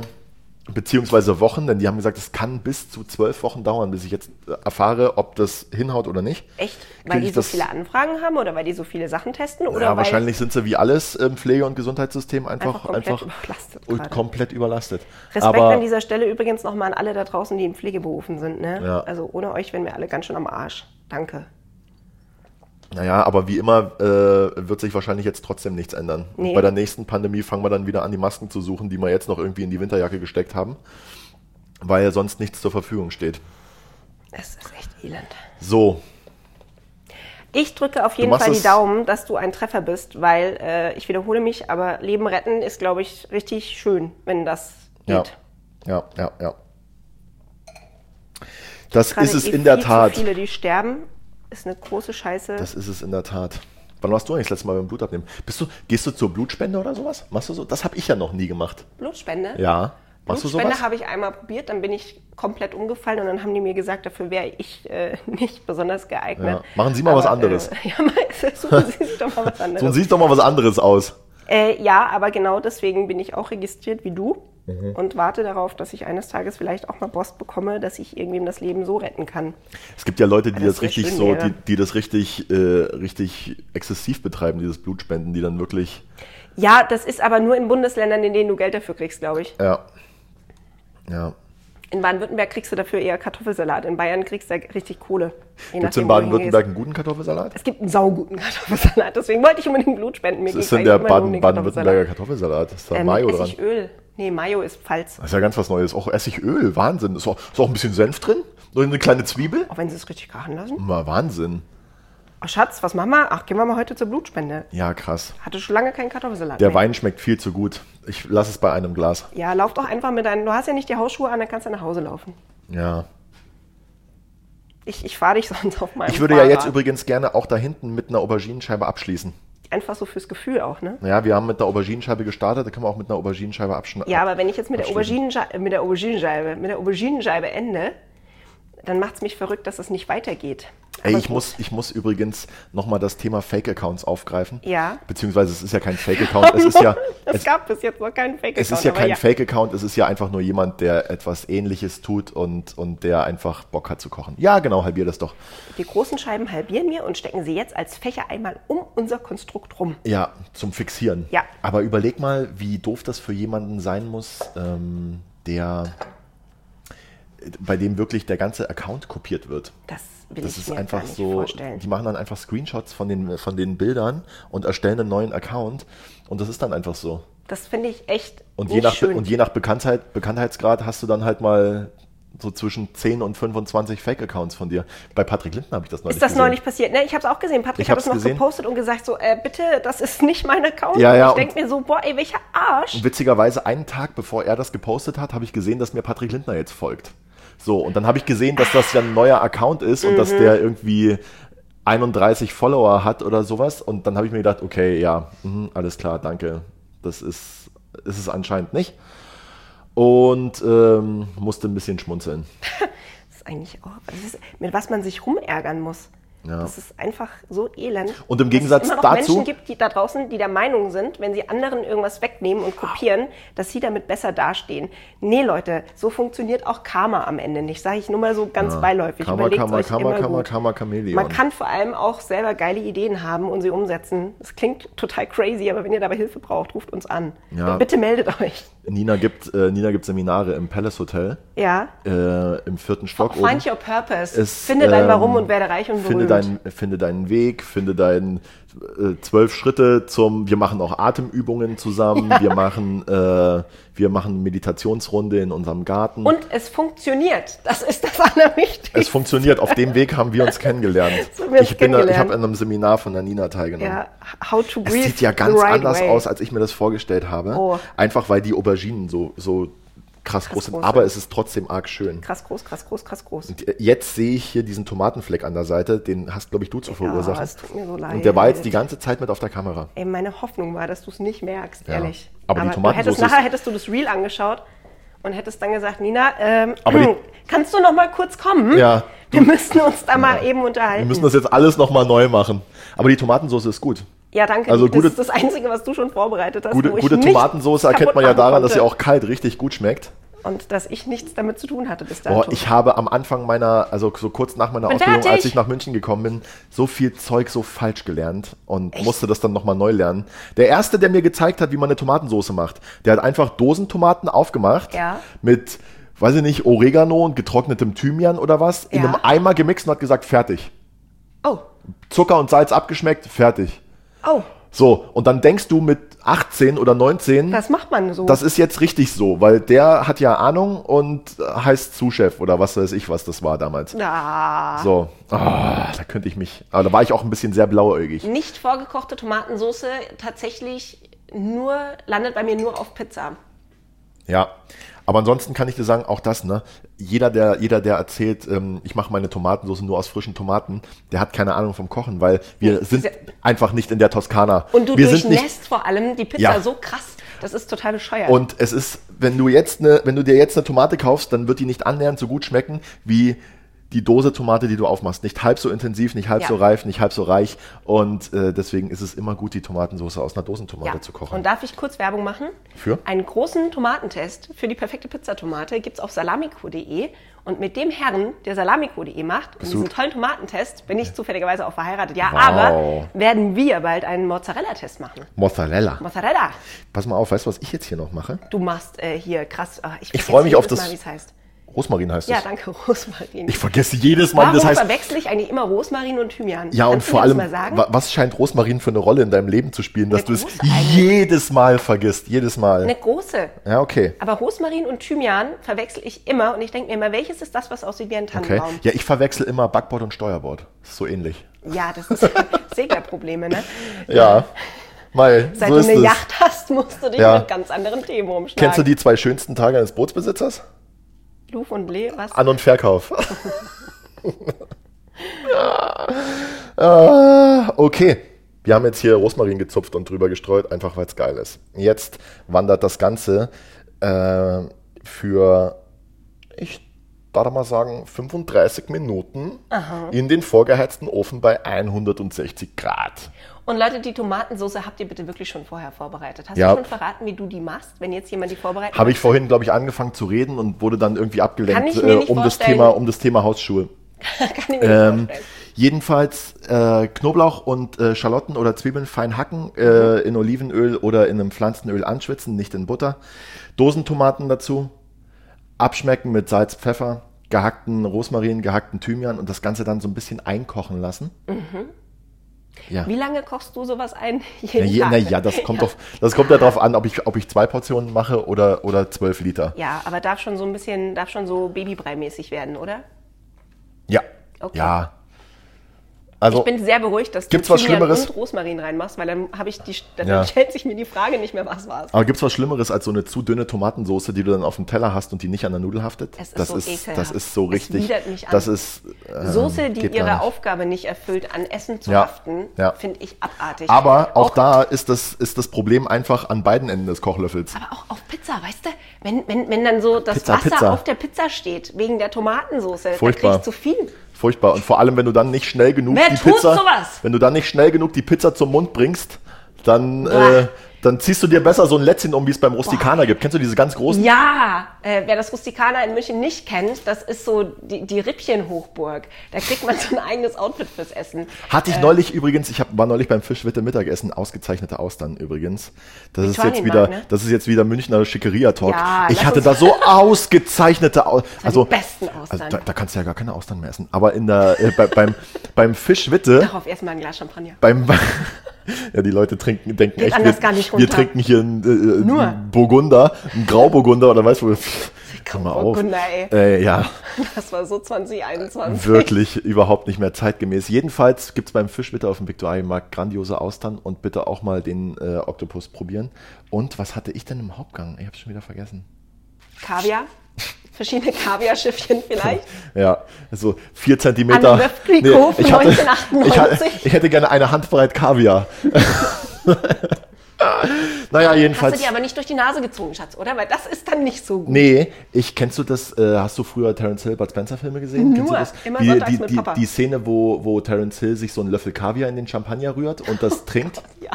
beziehungsweise Wochen, denn die haben gesagt, es kann bis zu zwölf Wochen dauern, bis ich jetzt äh, erfahre, ob das hinhaut oder nicht. Echt? Krieg Weil die so viele Anfragen haben oder weil die so viele Sachen testen? Oder ja, wahrscheinlich sind sie wie alles im Pflege- und Gesundheitssystem einfach, Einfach komplett einfach, überlastet und komplett überlastet. Respekt Aber an dieser Stelle übrigens nochmal an alle da draußen, die in Pflegeberufen sind. Ne? Ja. Also ohne euch wären wir alle ganz schön am Arsch. Danke. Naja, aber wie immer äh, wird sich wahrscheinlich jetzt trotzdem nichts ändern. Und Nee. Bei der nächsten Pandemie fangen wir dann wieder an, die Masken zu suchen, die wir jetzt noch irgendwie in die Winterjacke gesteckt haben, weil sonst nichts zur Verfügung steht. Es ist echt elend. So, Ich drücke auf jeden Fall die Daumen, dass du ein Treffer bist, weil äh, ich wiederhole mich, aber Leben retten ist, glaube ich, richtig schön, wenn das ja, geht. ja, ja, ja. Das Gerade ist es eh in der Tat. Viele, die sterben, ist eine große Scheiße. Das ist es in der Tat. Wann warst du eigentlich das letzte Mal beim Blut abnehmen? Bist du, gehst du zur Blutspende oder sowas? Machst du so? Das habe ich ja noch nie gemacht. Blutspende? Ja. Machst du Blutspende sowas? habe ich einmal probiert, dann bin ich komplett umgefallen und dann haben die mir gesagt, dafür wäre ich äh, [laughs] nicht besonders geeignet. Ja. Machen Sie mal was anderes. Äh, [laughs] ja, [laughs] suchen Sie sich doch mal was So anderes. siehst doch mal was anderes aus. Äh, ja, aber genau deswegen bin ich auch registriert wie du Mhm. und warte darauf, dass ich eines Tages vielleicht auch mal Post bekomme, dass ich irgendwem das Leben so retten kann. Es gibt ja Leute, die Das das, richtig schön so, die, die das richtig, äh, richtig exzessiv betreiben, dieses Blutspenden, die dann wirklich, Ja, das ist aber nur in Bundesländern, in denen du Geld dafür kriegst, glaube ich. ja, ja. In Baden-Württemberg kriegst du dafür eher Kartoffelsalat, in Bayern kriegst du richtig Kohle. Gibt es in Baden-Württemberg einen guten Kartoffelsalat? Es gibt einen sauguten [laughs] Kartoffelsalat, deswegen wollte ich unbedingt Blut spenden. Mir Was ist denn der Baden- Baden-Württemberger Kartoffelsalat? Ist da Ähm, Mayo dran? Essigöl. Nee, Mayo ist Pfalz. Das ist ja ganz was Neues. Auch Essigöl, Wahnsinn. Ist auch, ist auch ein bisschen Senf drin? Nur eine kleine Zwiebel? Auch wenn sie es richtig krachen lassen. Mal Wahnsinn. Ach, Schatz, was machen wir? Ach, gehen wir mal heute zur Blutspende. Ja, krass. Hatte schon lange keinen Kartoffelsalat Der mehr. Wein schmeckt viel zu gut. Ich lasse es bei einem Glas. Ja, lauf doch einfach mit deinen. Du hast ja nicht die Hausschuhe an, dann kannst du nach Hause laufen. Ja. Ich, ich fahre dich [laughs] sonst auf meinem Ich würde Fahrrad. ja jetzt übrigens gerne auch da hinten mit einer Auberginenscheibe abschließen. Einfach so fürs Gefühl auch, ne? Ja, wir haben mit einer Auberginenscheibe gestartet, da können wir auch mit einer Auberginenscheibe abschneiden. Ja, aber wenn ich jetzt mit der. Auberginenscheibe, mit der Auberginenscheibe, mit der Auberginenscheibe ende, dann macht es mich verrückt, dass es nicht weitergeht. Ey, ich muss, ich muss übrigens nochmal das Thema Fake-Accounts aufgreifen. Ja. Beziehungsweise es ist ja kein Fake-Account, es ist ja, [laughs] es, es, gab bis jetzt noch keinen Fake-Account. es ist ja kein Fake-Account, es ist ja einfach nur jemand, der etwas ähnliches tut und, und der einfach Bock hat zu kochen. Ja, genau, halbier das doch. Die großen Scheiben halbieren wir und stecken sie jetzt als Fächer einmal um unser Konstrukt rum. Ja, zum Fixieren. Ja. Aber überleg mal, wie doof das für jemanden sein muss, ähm, der bei dem wirklich der ganze Account kopiert wird. Das will Das ich ist mir einfach gar nicht so, vorstellen. die machen dann einfach Screenshots von den, von den Bildern und erstellen einen neuen Account und das ist dann einfach so. Das finde ich echt Und je nach, schön. und je nach Bekanntheit, Bekanntheitsgrad hast du dann halt mal so zwischen 10 und 25 Fake-Accounts von dir. Bei Patrick Linden habe ich das neulich ist das gesehen. neulich passiert? Ne, ich habe es auch gesehen. Patrick Ich hat es noch gesehen. gepostet und gesagt so, äh, bitte, das ist nicht mein Account. Ja, Und ja, ich und- denke mir so, boah, ey, welcher Arsch. Und witzigerweise einen Tag bevor er das gepostet hat, habe ich gesehen, dass mir Patrick Lindner jetzt folgt. So, und dann habe ich gesehen, dass das ja ein neuer Account ist und dass Mhm. der irgendwie 31 Follower hat oder sowas. Und dann habe ich mir gedacht, okay, ja, mhm, alles klar, danke. Das ist, ist es anscheinend nicht. Und ähm, musste ein bisschen schmunzeln. [laughs] Das ist eigentlich auch, ist, mit was man sich rumärgern muss. Ja. Das ist einfach so elend. Und im dass Gegensatz es immer noch dazu- Menschen gibt, die da draußen, die der Meinung sind, wenn sie anderen irgendwas wegnehmen und kopieren, dass sie damit besser dastehen. Nee, Leute, so funktioniert auch Karma am Ende nicht. Sage ich nur mal so ganz beiläufig. Karma, Überlegt's Karma, euch Karma, immer Karma, gut. Karma, Chamäleon. Man kann vor allem auch selber geile Ideen haben und sie umsetzen. Das klingt total crazy, aber wenn ihr dabei Hilfe braucht, ruft uns an. Ja. Bitte meldet euch. Nina gibt, äh, Nina gibt Seminare im Palace Hotel Ja. äh, im vierten Stock oben. Find your purpose. Es, Finde dein ähm, Warum und werde reich und berühmt. Dein, finde deinen Weg, finde deinen äh, zwölf Schritte zum, wir machen auch Atemübungen zusammen, wir machen, äh, wir machen Meditationsrunde in unserem Garten. Und es funktioniert. Das ist das Allerwichtigste. es funktioniert, auf dem Weg haben wir uns kennengelernt. [laughs] So wir ich bin, da- ich kennengelernt. habe an einem Seminar von der Nina teilgenommen. ja, how to Es breathe sieht ja ganz right anders way. aus, als ich mir das vorgestellt habe. Oh. Einfach weil die Auberginen so, so krass, groß sind, groß, aber ja. es ist trotzdem arg schön. Krass groß, krass groß, krass groß. Und jetzt sehe ich hier diesen Tomatenfleck an der Seite, den hast, glaube ich, du zu verursachen. es tut mir so leid. Und der war jetzt die ganze Zeit mit auf der Kamera. Ey, meine Hoffnung war, dass du es nicht merkst, Ja. ehrlich. Aber die du Tomatensauce hättest nachher hättest du das Reel angeschaut und hättest dann gesagt, Nina, ähm, Aber die- kannst du noch mal kurz kommen? Ja, Wir müssen uns da mal eben unterhalten. Wir müssen das jetzt alles nochmal neu machen. Aber die Tomatensauce ist gut. Ja, danke. also das gute- ist das Einzige, was du schon vorbereitet hast. Gute, gute Tomatensauce erkennt man ja daran, dass sie konnte. auch kalt richtig gut schmeckt. Und dass ich nichts damit zu tun hatte bis dato. Boah, ich habe am Anfang meiner, also so kurz nach meiner Bin Ausbildung, fertig. als ich nach München gekommen bin, so viel Zeug so falsch gelernt und musste das dann nochmal neu lernen. Der erste, der mir gezeigt hat, wie man eine Tomatensauce macht, der hat einfach Dosentomaten aufgemacht Ja. mit, weiß ich nicht, Oregano und getrocknetem Thymian oder was, in Ja. einem Eimer gemixt und hat gesagt, fertig. oh, Zucker und Salz abgeschmeckt, fertig. Oh, So, und dann denkst du mit 18 oder 19, das macht man so. das ist jetzt richtig so, weil der hat ja Ahnung und heißt Zuschef oder was weiß ich, was das war damals. ah. So, ah, da könnte ich mich, aber da war ich auch ein bisschen sehr blauäugig. Nicht vorgekochte Tomatensauce tatsächlich nur, landet bei mir nur auf Pizza. Ja, aber ansonsten kann ich dir sagen, auch das, ne? Jeder, der, jeder, der erzählt, ähm, ich mache meine Tomatensauce nur aus frischen Tomaten, der hat keine Ahnung vom Kochen, weil wir sind sehr- einfach nicht in der Toskana. Und du wir sind durchnässt vor allem die Pizza Ja. so krass. Das ist total bescheuert. Und es ist, wenn du jetzt eine, wenn du dir jetzt eine Tomate kaufst, dann wird die nicht annähernd so gut schmecken wie die Dose Tomate, die du aufmachst. Nicht halb so intensiv, nicht halb Ja. so reif, nicht halb so reich. Und äh, deswegen ist es immer gut, die Tomatensauce aus einer Dosentomate ja. zu kochen. Und darf ich kurz Werbung machen? Für? Einen großen Tomatentest für die perfekte Pizzatomate gibt es auf salamico.de. Und mit dem Herrn, der salamico.de macht, und diesen tollen Tomatentest, bin ich zufälligerweise auch verheiratet. Ja, Wow. aber werden wir bald einen Mozzarella-Test machen. Mozzarella. Mozzarella. Pass mal auf, weißt du, was ich jetzt hier noch mache? Du machst äh, hier krass. ah, Ich vergesse freu mich auf das- Mal, wie es heißt. Rosmarin heißt Ja, es. danke, Rosmarin. Ich vergesse jedes Mal, Warum das heißt. verwechsel ich eigentlich immer Rosmarin und Thymian? Ja, und Kannst du vor allem, was scheint Rosmarin für eine Rolle in deinem Leben zu spielen, dass Eine du es eigentlich. jedes Mal vergisst? Jedes Mal. Eine große. Ja, okay. Aber Rosmarin und Thymian verwechsel ich immer und ich denke mir immer, welches ist das, was aussieht wie ein Okay. Tannenbaum? Ja, ich verwechsel immer Backbord und Steuerbord. Das ist so ähnlich. Ja, das ist [laughs] Seglerprobleme, ne? Ja. Mal, Seit so du eine. Yacht hast, musst du dich Ja. mit ganz anderen Themen umschlagen. Kennst du die zwei schönsten Tage eines Bootsbesitzers? Luf und Lee, was? An- und Verkauf. [laughs] Ah, okay. Wir haben jetzt hier Rosmarin gezupft und drüber gestreut, einfach weil es geil ist. Jetzt wandert das Ganze äh, für, ich darf mal sagen, 35 Minuten in den vorgeheizten Ofen bei 160 Grad. Und Leute, die Tomatensauce habt ihr bitte wirklich schon vorher vorbereitet. Hast Ja. du schon verraten, wie du die machst, wenn jetzt jemand die vorbereitet? Habe ich vorhin, glaube ich, angefangen zu reden und wurde dann irgendwie abgelenkt äh, nicht um, das. Thema, um das Thema Hausschuhe. [laughs] Kann ich mir nicht Ähm, vorstellen. jedenfalls äh, Knoblauch und äh, Schalotten oder Zwiebeln fein hacken, äh, in Olivenöl oder in einem Pflanzenöl anschwitzen, nicht in Butter. Dosentomaten dazu, abschmecken mit Salz, Pfeffer, gehackten Rosmarin, gehackten Thymian und das Ganze dann so ein bisschen einkochen lassen. Ja. Wie lange kochst du sowas ein? Ja, [laughs] Jeden je, Tag? na ja, das kommt, Auf, das kommt ja darauf an, ob ich, ob ich zwei Portionen mache oder, oder zwölf Liter. Ja, aber darf schon so ein bisschen, darf schon so Babybrei-mäßig werden, oder? Ja. Okay. Ja. Also, Ich bin sehr beruhigt, dass Gibt's du was Schlimmeres? und Rosmarin reinmachst, weil dann habe ich die, dann Ja. stellt sich mir die Frage nicht mehr, was war's. Aber gibt's was Schlimmeres als so eine zu dünne Tomatensauce, die du dann auf dem Teller hast und die nicht an der Nudel haftet? Es ist das so ist, ekelhaft. das ist so Es richtig. widert mich an. Das ist ähm, Soße, die ihre. Aufgabe nicht erfüllt, an Essen zu Ja. haften, Ja. finde ich abartig. Aber auch, da ist das, ist das Problem einfach an beiden Enden des Kochlöffels. Aber auch auf Pizza, weißt du? Wenn, wenn, wenn dann so das Pizza, Wasser Pizza. auf der Pizza steht, wegen der Tomatensauce, da krieg Furchtbar. ich zu viel. Furchtbar. Und vor allem, wenn du dann nicht schnell genug Wer die tut Pizza, sowas? wenn du dann nicht schnell genug die Pizza zum Mund bringst, dann, äh, dann ziehst du dir besser so ein Lätzchen um, wie es beim Rustikaner gibt. Kennst du diese ganz großen? Ja, äh, wer das Rustikaner in München nicht kennt, das ist so die, die Rippchenhochburg. Da kriegt man so ein eigenes Outfit fürs Essen. Hatte ich neulich übrigens, ich hab, war neulich beim Fischwitte Mittagessen, ausgezeichnete Austern übrigens. Das ist jetzt wieder, ne? das ist jetzt wieder Münchner Schickeria-Talk. Ja, ich hatte da so [laughs] ausgezeichnete Austern. Also, die besten Austern. also da, da kannst du ja gar keine Austern mehr essen. Aber in der, äh, bei, beim, beim Fischwitte, Darauf erstmal ein Glas Champagner. beim, [laughs] ja, die Leute trinken, denken Geht echt, wir, gar nicht wir trinken hier einen, äh, Nur. einen Burgunder, einen Grauburgunder oder weißt du, komm mal auf. Ey. Äh, ja. Das war so 2021. wirklich überhaupt nicht mehr zeitgemäß. Jedenfalls gibt es beim Fischwitter auf dem Viktualienmarkt grandiose Austern und bitte auch mal den äh, Oktopus probieren. Und was hatte ich denn im Hauptgang? Ich habe schon wieder vergessen. Kaviar. Verschiedene Kaviarschiffchen vielleicht. [laughs] Ja, so vier Zentimeter. An von ich, hatte, 1998. ich, ich hätte gerne eine Handbreit Kaviar. [laughs] naja, Hast jedenfalls. du dir aber nicht durch die Nase gezogen, Schatz, oder? Weil das ist dann nicht so gut. Nee, ich kennst du das, äh, hast du früher Terence Hill Bud Spencer Filme gesehen? Nur, Kennst du das? immer die, sonntags die, mit die, Papa. die Szene, wo, wo Terence Hill sich so einen Löffel Kaviar in den Champagner rührt und das [laughs] trinkt. Ja.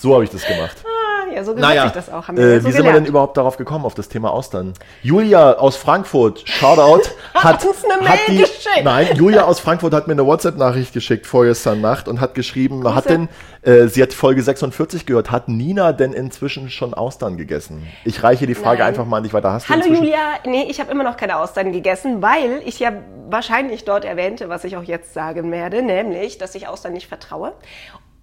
So habe ich das gemacht. Ah, ja, so gehört Naja, sich das auch. Haben wir äh, so wie sind wir gelernt. denn überhaupt darauf gekommen, auf das Thema Austern? Julia aus Frankfurt, Shoutout, [laughs] hat, uns eine hat Mail die, geschickt. nein, Julia aus Frankfurt hat mir eine WhatsApp-Nachricht geschickt vorgestern Nacht und hat geschrieben, hat denn, äh, sie hat Folge 46 gehört, hat Nina denn inzwischen schon Austern gegessen? Ich reiche die Frage Nein. einfach mal an dich weiter. Hast du Hallo inzwischen? Julia, nee, ich habe immer noch keine Austern gegessen, weil ich ja wahrscheinlich dort erwähnte, was ich auch jetzt sagen werde, nämlich, dass ich Austern nicht vertraue,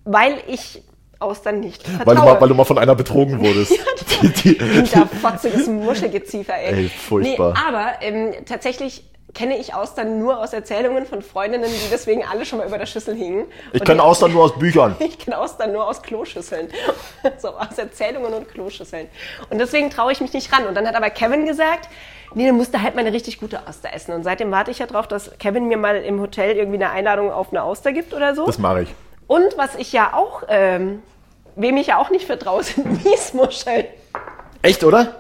weil ich Austern nicht vertraue. Weil du, mal, weil du mal von einer betrogen [laughs] wurdest. die, die, Hinterfotziges Muschelgeziefer, ey. Ey, furchtbar. Nee, aber ähm, tatsächlich kenne ich Austern nur aus Erzählungen von Freundinnen, die deswegen alle schon mal über der Schüssel hingen. ich kenne die- Austern nur aus Büchern. [laughs] Ich kenne Austern nur aus Kloschüsseln. [laughs] so aus Erzählungen und Kloschüsseln. Und deswegen traue ich mich nicht ran. Und dann hat aber Kevin gesagt, nee, du musst da halt mal eine richtig gute Auster essen. Und seitdem warte ich ja drauf, dass Kevin mir mal im Hotel irgendwie eine Einladung auf eine Auster gibt oder so. Das mache ich. Und was ich ja auch, ähm, wem ich ja auch nicht vertraue, [laughs] sind Miesmuscheln. Echt, oder?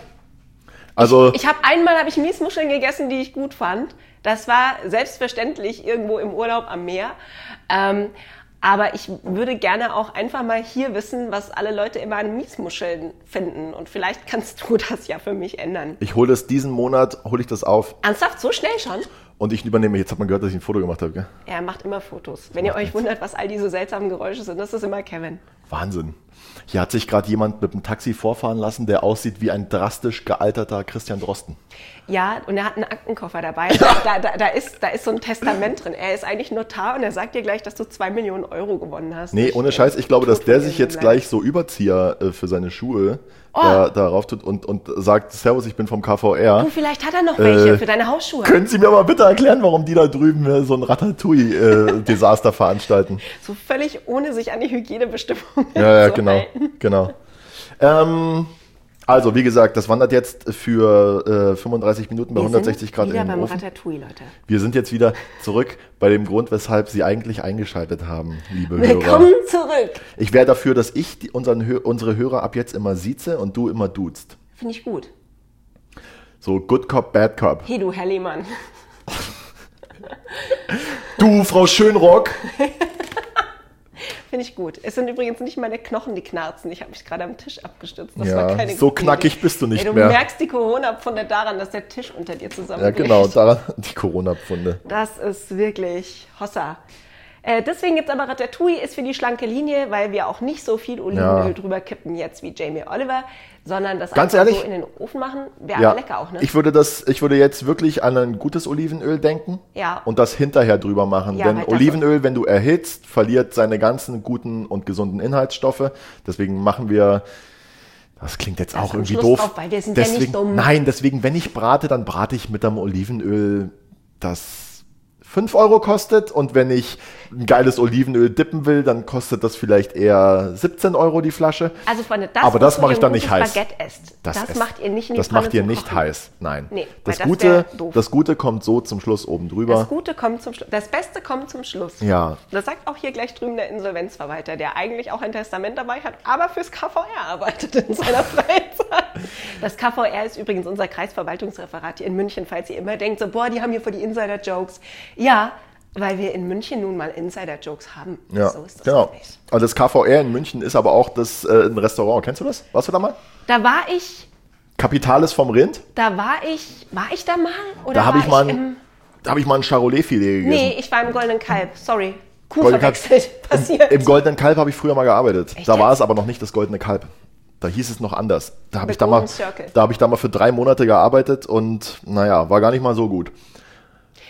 Also, Ich habe einmal habe ich Miesmuscheln gegessen, die ich gut fand. Das war selbstverständlich irgendwo im Urlaub am Meer. Ähm, aber ich würde gerne auch einfach mal hier wissen, was alle Leute immer an Miesmuscheln finden. Und vielleicht kannst du [laughs] das ja für mich ändern. ich hole das diesen Monat, hole ich das auf Ernsthaft, so schnell schon? Und ich übernehme, jetzt hat man gehört, dass ich ein Foto gemacht habe, gell? Er macht immer Fotos. Wenn ihr euch wundert, was all diese seltsamen Geräusche sind, das ist immer Kevin. Wahnsinn. Hier hat sich gerade jemand mit einem Taxi vorfahren lassen, der aussieht wie ein drastisch gealterter Christian Drosten. Ja, und er hat einen Aktenkoffer dabei. Da, da, da, ist, da ist so ein Testament drin. Er ist eigentlich Notar und er sagt dir gleich, dass du zwei Millionen Euro gewonnen hast. Nee, ohne Scheiß, ich glaube, dass der sich jetzt gleich so Überzieher äh, für seine Schuhe Oh. da, darauf tut und, und sagt, Servus, ich bin vom KVR. Du, vielleicht hat er noch welche Äh, für deine Hausschuhe. Können Sie mir mal bitte erklären, warum die da drüben äh, so ein Ratatouille-Desaster [laughs] veranstalten? So völlig ohne sich an die Hygienebestimmungen Ja, ja, zu genau, halten. genau. Ähm, also, wie gesagt, das wandert jetzt für äh, 35 Minuten bei Wir 160 sind Grad in den beim Ofen. Ratatouille, Leute. Wir sind jetzt wieder zurück bei dem Grund, weshalb Sie eigentlich eingeschaltet haben, liebe Hörer. Willkommen zurück. Ich wäre dafür, dass ich die, unseren, unsere Hörer ab jetzt immer sieze und du immer duzt. Finde ich gut. So Good Cop, Bad Cop. Hey, du Herr Lehmann. Du, Frau Schönrock. [laughs] Finde ich gut. Es sind übrigens nicht meine Knochen, die knarzen. Ich habe mich gerade am Tisch abgestützt. Das Ja, war keine so knackig Idee. bist du nicht Ey, du mehr. merkst die Corona-Pfunde daran, dass der Tisch unter dir Ja, zusammenbricht. genau, [laughs] da die Corona-Pfunde. Das ist wirklich Hossa. Äh, deswegen gibt es aber Ratatouille, ist für die schlanke Linie, weil wir auch nicht so viel Olivenöl Ja. drüber kippen jetzt wie Jamie Oliver, sondern das Ganz einfach ehrlich? so in den Ofen machen. Wäre Ja, lecker auch, ne? ich würde das, ich würde jetzt wirklich an ein gutes Olivenöl denken Ja. und das hinterher drüber machen. Ja, Denn das- Olivenöl, wenn du erhitzt, verliert seine ganzen guten und gesunden Inhaltsstoffe. Deswegen machen wir, das klingt jetzt auch am irgendwie Schluss doof. drauf, weil wir sind ja deswegen, nicht dumm. Nein, deswegen, wenn ich brate, dann brate ich mit einem Olivenöl, das 5 Euro kostet und wenn ich ein geiles Olivenöl dippen will, dann kostet das vielleicht eher 17 Euro die Flasche. also Freunde, das Aber das mache ich dann nicht heiß. Baguette esst. Das, esst- macht ihr nicht in die Das Pfanne macht ihr nicht Kochen. heiß. Nein. Nee, das, das Gute, das Gute kommt so zum Schluss oben drüber. Das Gute kommt zum Schluss. Das Beste kommt zum Schluss. Ja. Das sagt auch hier gleich drüben der Insolvenzverwalter, der eigentlich auch ein Testament dabei hat, aber fürs KVR arbeitet in seiner [laughs] Freizeit. Das KVR ist übrigens unser Kreisverwaltungsreferat hier in München, falls ihr immer denkt, so, boah, die haben hier vor die Insider-Jokes. Ja, weil wir in München nun mal Insider-Jokes haben. ja, So ist das genau. nämlich. Also das KVR in München ist aber auch das äh, ein Restaurant. Kennst du das? Warst du da mal? Da war ich, Kapitales vom Rind. da war ich, war ich da mal? Oder Da habe ich mal, im, ein, da habe ich mal ein Charolais-Filet gegessen. Nee, ich war im Goldenen Kalb, sorry. Kuh Goldene Kalb. verwechselt, passiert. Im Goldenen Kalb habe ich früher mal gearbeitet. Echt da war es aber noch nicht das Goldene Kalb. Da hieß es noch anders. Da habe ich da mal, Golden Circle. da habe ich da mal für drei Monate gearbeitet und naja, war gar nicht mal so gut.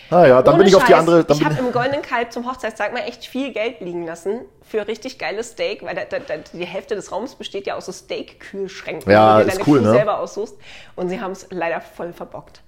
Naja, dann Ohne bin ich auf die andere. Dann ich habe im Goldenen Kalb zum Hochzeitstag mal echt viel Geld liegen lassen für richtig geiles Steak, weil da, da, da, die Hälfte des Raums besteht ja aus so Steak-Kühlschränken, Ja, wo du dir deine cool, Kuh ne? selber aussuchst. Und sie haben es leider voll verbockt.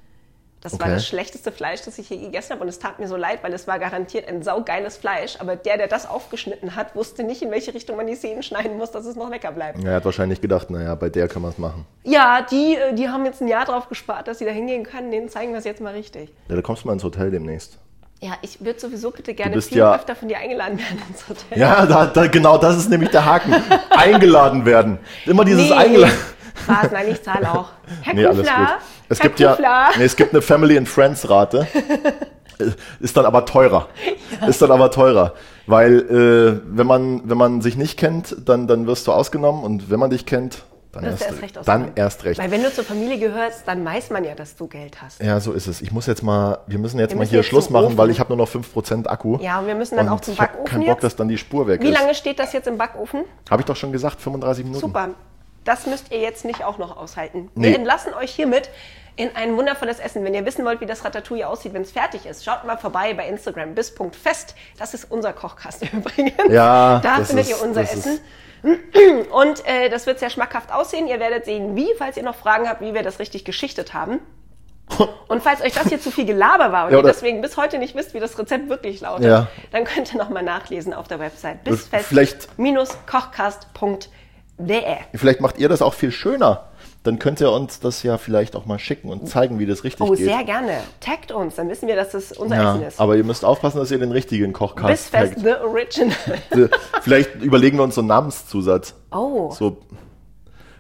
Das Okay. war das schlechteste Fleisch, das ich je gegessen habe. Und es tat mir so leid, weil es war garantiert ein saugeiles Fleisch. Aber der, der das aufgeschnitten hat, wusste nicht, in welche Richtung man die Szenen schneiden muss, dass es noch lecker bleibt. Er hat wahrscheinlich gedacht, naja, bei der kann man es machen. Ja, die, äh, die haben jetzt ein Jahr drauf gespart, dass sie da hingehen können. Denen zeigen wir es jetzt mal richtig. Ja, da kommst du mal ins Hotel demnächst. Ja, ich würde sowieso bitte gerne viel ja- öfter von dir eingeladen werden ins Hotel. Ja, da, da, genau das ist nämlich der Haken. [laughs] Eingeladen werden. Immer dieses Nee. Eingeladen. Spaß, nein, ich zahle auch. Herr Nee, alles gut. Kufler, Es Herr gibt ja, Kufler. nee, es gibt eine Family and Friends Rate. [laughs] Ist dann aber teurer. Ist dann aber teurer. Weil, äh, wenn man, wenn man sich nicht kennt, dann, dann wirst du ausgenommen und wenn man dich kennt, dann, erst, erst recht dann erst recht. Weil wenn du zur Familie gehörst, dann weiß man ja, dass du Geld hast. Ja, so ist es. Ich muss jetzt mal, wir müssen jetzt Wir mal müssen hier jetzt Schluss machen, Ofen. weil ich habe nur noch 5% Akku. Ja, und wir müssen dann und auch zum ich habe Backofen keinen Bock, jetzt. dass dann die Spur weg Wie ist. lange steht das jetzt im Backofen? Habe ich doch schon gesagt, 35 Minuten. Super. Das müsst ihr jetzt nicht auch noch aushalten. Nee. Wir entlassen euch hiermit in ein wundervolles Essen. Wenn ihr wissen wollt, wie das Ratatouille aussieht, wenn es fertig ist, schaut mal vorbei bei Instagram bis.fest. Das ist unser Kochkast [laughs] übrigens. Ja, da das findet ist- ihr unser ist- Essen. [clears throat] Und äh, das wird sehr schmackhaft aussehen. Ihr werdet sehen, wie, falls ihr noch Fragen habt, wie wir das richtig geschichtet haben. [laughs] Und falls euch das hier zu viel Gelaber war und Ja, ihr deswegen bis heute nicht wisst, wie das Rezept wirklich lautet, Ja. dann könnt ihr nochmal nachlesen auf der Website vielleicht- bisfest-kochcast.de. Vielleicht macht ihr das auch viel schöner. Dann könnt ihr uns das ja vielleicht auch mal schicken und zeigen, wie das richtig Oh, geht. sehr gerne. Taggt uns, dann wissen wir, dass das unser ja, Essen ist. aber ihr müsst aufpassen, dass ihr den richtigen Kochcast Bisfest taggt. The Original. [laughs] Vielleicht überlegen wir uns so einen Namenszusatz. Oh, So,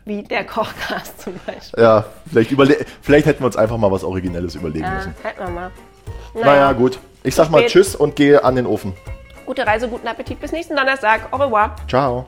wie der Kochcast zum Beispiel. ja, vielleicht, überle vielleicht hätten wir uns einfach mal was Originelles überlegen Ja, müssen. hätten wir mal. Naja, gut. Ich sag mal. Tschüss und gehe an den Ofen. Gute Reise, guten Appetit. Bis nächsten Donnerstag. Au revoir. Ciao.